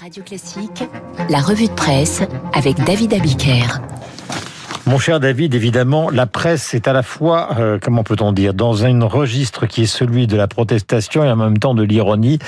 Radio Classique, la revue de presse avec David Abiker. Mon cher David, évidemment, la presse est à la fois, euh, comment peut-on dire, dans un registre qui est celui de la protestation et en même temps de l'ironie,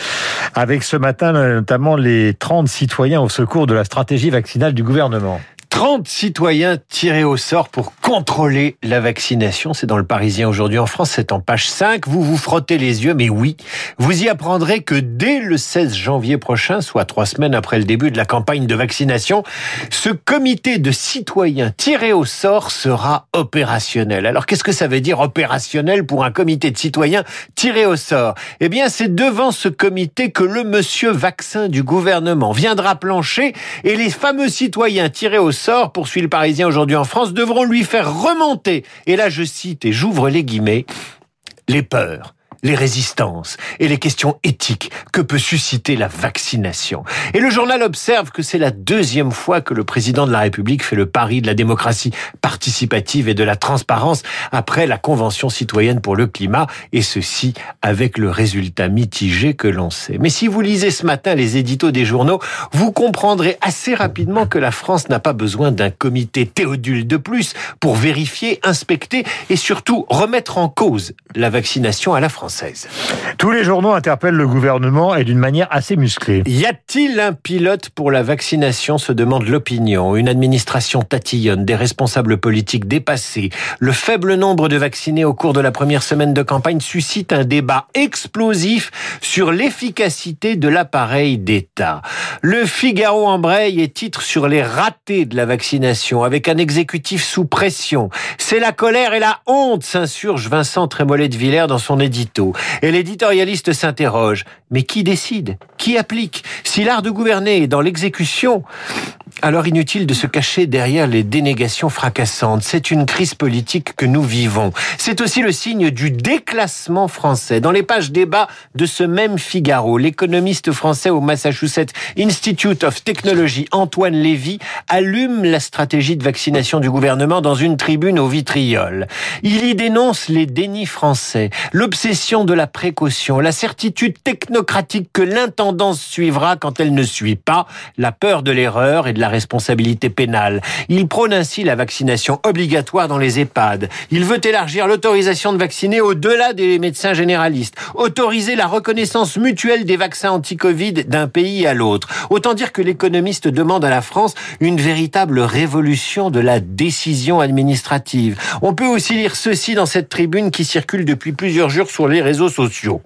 avec ce matin notamment les 30 citoyens au secours de la stratégie vaccinale du gouvernement. 30 citoyens tirés au sort pour contrôler la vaccination. C'est dans le Parisien aujourd'hui en France, c'est en page 5. Vous vous frottez les yeux, mais oui, vous y apprendrez que dès le 16 janvier prochain, soit trois semaines après le début de la campagne de vaccination, ce comité de citoyens tirés au sort sera opérationnel. Alors qu'est-ce que ça veut dire opérationnel pour un comité de citoyens tirés au sort? Eh bien, c'est devant ce comité que le monsieur vaccin du gouvernement viendra plancher et les fameux citoyens tirés au sort, poursuit le Parisien aujourd'hui en France, devront lui faire remonter, et là je cite et j'ouvre les guillemets, les peurs, les résistances et les questions éthiques que peut susciter la vaccination. Et le journal observe que c'est la deuxième fois que le président de la République fait le pari de la démocratie participative et de la transparence après la Convention citoyenne pour le climat, et ceci avec le résultat mitigé que l'on sait. Mais si vous lisez ce matin les éditos des journaux, vous comprendrez assez rapidement que la France n'a pas besoin d'un comité Théodule de plus pour vérifier, inspecter et surtout remettre en cause la vaccination à la France. Tous les journaux interpellent le gouvernement et d'une manière assez musclée. Y a-t-il un pilote pour la vaccination se demande l'opinion. Une administration tatillonne, des responsables politiques dépassés. Le faible nombre de vaccinés au cours de la première semaine de campagne suscite un débat explosif sur l'efficacité de l'appareil d'État. Le Figaro embraye et titre sur les ratés de la vaccination avec un exécutif sous pression. C'est la colère et la honte, s'insurge Vincent Trémollet de Villers dans son édito. Et l'éditorialiste s'interroge, mais qui décide? Qui applique? Si l'art de gouverner est dans l'exécution, alors inutile de se cacher derrière les dénégations fracassantes. C'est une crise politique que nous vivons. C'est aussi le signe du déclassement français. Dans les pages débat de ce même Figaro, l'économiste français au Massachusetts Institute of Technology, Antoine Lévy, allume la stratégie de vaccination du gouvernement dans une tribune au vitriol. Il y dénonce les dénis français, l'obsession de la précaution, la certitude technocratique que l'intendance suivra quand elle ne suit pas, la peur de l'erreur et de la responsabilité pénale. Il prône ainsi la vaccination obligatoire dans les EHPAD. Il veut élargir l'autorisation de vacciner au-delà des médecins généralistes, autoriser la reconnaissance mutuelle des vaccins anti-Covid d'un pays à l'autre. Autant dire que l'économiste demande à la France une véritable révolution de la décision administrative. On peut aussi lire ceci dans cette tribune qui circule depuis plusieurs jours sur les réseaux sociaux.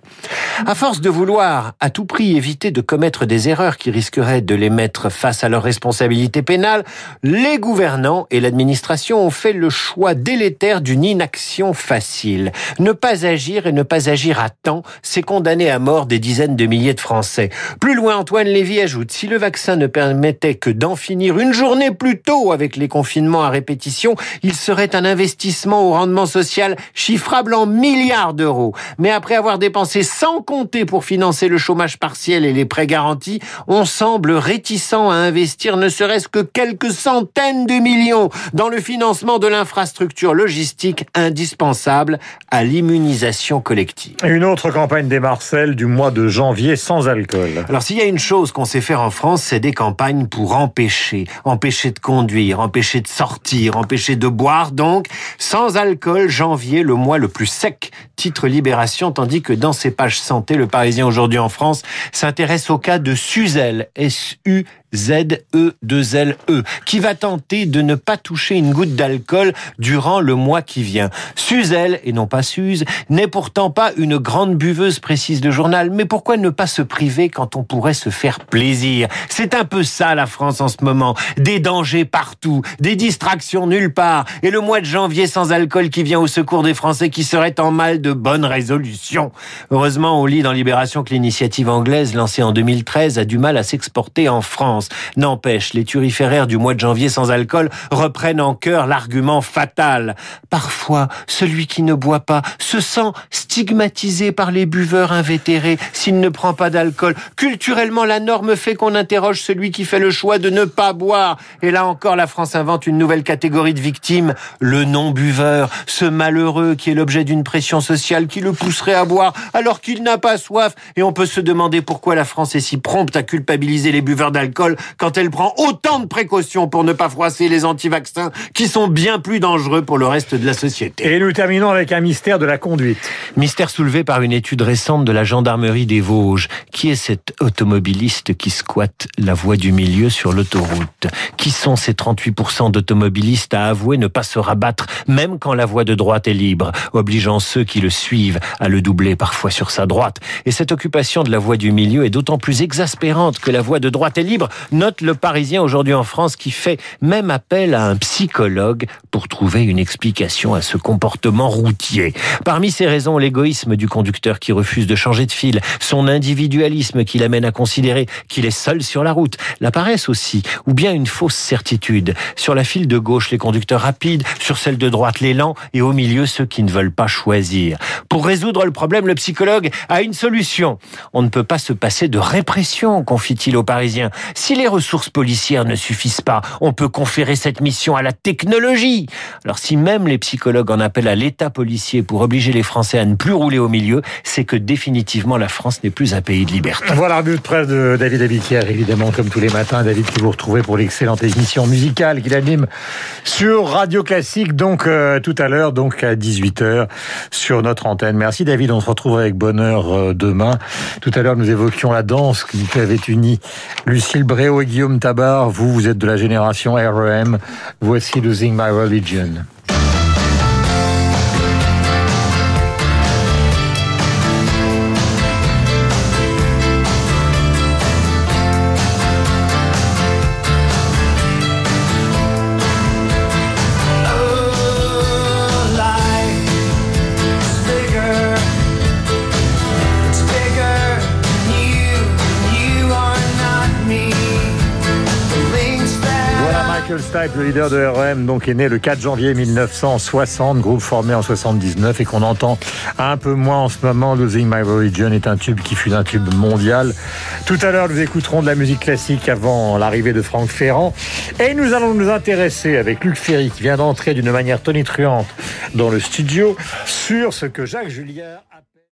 À force de vouloir à tout prix éviter de commettre des erreurs qui risqueraient de les mettre face à leurs responsabilités, pénale, les gouvernants et l'administration ont fait le choix délétère d'une inaction facile. Ne pas agir et ne pas agir à temps, c'est condamner à mort des dizaines de milliers de Français. Plus loin, Antoine Lévy ajoute, si le vaccin ne permettait que d'en finir une journée plus tôt avec les confinements à répétition, il serait un investissement au rendement social chiffrable en milliards d'euros. Mais après avoir dépensé sans compter pour financer le chômage partiel et les prêts garantis, on semble réticent à investir ne serait-ce que quelques centaines de millions dans le financement de l'infrastructure logistique indispensable à l'immunisation collective. Une autre campagne des Marcel du mois de janvier sans alcool. Alors s'il y a une chose qu'on sait faire en France, c'est des campagnes pour empêcher, empêcher de conduire, empêcher de sortir, empêcher de boire. Donc, sans alcool, janvier, le mois le plus sec, titre Libération, tandis que dans ses pages santé, le Parisien aujourd'hui en France s'intéresse au cas de Suzel, S-U Z-E-2-L-E, e, qui va tenter de ne pas toucher une goutte d'alcool durant le mois qui vient? Suzel, et non pas Suze, n'est pourtant pas une grande buveuse, précise le journal, mais pourquoi ne pas se priver quand on pourrait se faire plaisir? C'est un peu ça la France en ce moment. Des dangers partout, des distractions nulle part, et le mois de janvier sans alcool qui vient au secours des Français qui seraient en mal de bonnes résolutions. Heureusement, on lit dans Libération que l'initiative anglaise lancée en 2013 a du mal à s'exporter en France. N'empêche, les turiféraires du mois de janvier sans alcool reprennent en cœur l'argument fatal. Parfois, celui qui ne boit pas se sent stigmatisé par les buveurs invétérés s'il ne prend pas d'alcool. Culturellement, la norme fait qu'on interroge celui qui fait le choix de ne pas boire. Et là encore, la France invente une nouvelle catégorie de victimes, le non-buveur, ce malheureux qui est l'objet d'une pression sociale qui le pousserait à boire alors qu'il n'a pas soif. Et on peut se demander pourquoi la France est si prompte à culpabiliser les buveurs d'alcool quand elle prend autant de précautions pour ne pas froisser les anti-vaccins qui sont bien plus dangereux pour le reste de la société. Et nous terminons avec un mystère de la conduite. Mystère soulevé par une étude récente de la gendarmerie des Vosges. Qui est cet automobiliste qui squatte la voie du milieu sur l'autoroute? Qui sont ces 38% d'automobilistes à avouer ne pas se rabattre même quand la voie de droite est libre, obligeant ceux qui le suivent à le doubler parfois sur sa droite? Et cette occupation de la voie du milieu est d'autant plus exaspérante que la voie de droite est libre, note le Parisien aujourd'hui en France qui fait même appel à un psychologue pour trouver une explication à ce comportement routier. Parmi ces raisons, l'égoïsme du conducteur qui refuse de changer de fil, son individualisme qui l'amène à considérer qu'il est seul sur la route, la paresse aussi, ou bien une fausse certitude. Sur la file de gauche, les conducteurs rapides, sur celle de droite, les lents, et au milieu, ceux qui ne veulent pas choisir. Pour résoudre le problème, le psychologue a une solution. On ne peut pas se passer de répression, confie-t-il aux Parisiens. Si les ressources policières ne suffisent pas, on peut conférer cette mission à la technologie. Alors si même les psychologues en appellent à l'État policier pour obliger les Français à ne plus rouler au milieu, c'est que définitivement la France n'est plus un pays de liberté. Voilà, but de presse de David Abiquière, évidemment, comme tous les matins. David, qui vous retrouvez pour l'excellente émission musicale qu'il anime sur Radio Classique, donc euh, tout à l'heure, donc à 18h sur notre antenne. Merci David, on se retrouve avec bonheur euh, demain. Tout à l'heure, nous évoquions la danse qui avait uni Lucille Bréau et Guillaume Tabar. Vous, vous êtes de la génération REM. Voici Losing My Religion. Le leader de REM, donc est né le 4 janvier 1960, groupe formé en 79 et qu'on entend un peu moins en ce moment. Losing My Religion est un tube qui fut un tube mondial. Tout à l'heure, nous écouterons de la musique classique avant l'arrivée de Franck Ferrand et nous allons nous intéresser avec Luc Ferry qui vient d'entrer d'une manière tonitruante dans le studio sur ce que Jacques Julien a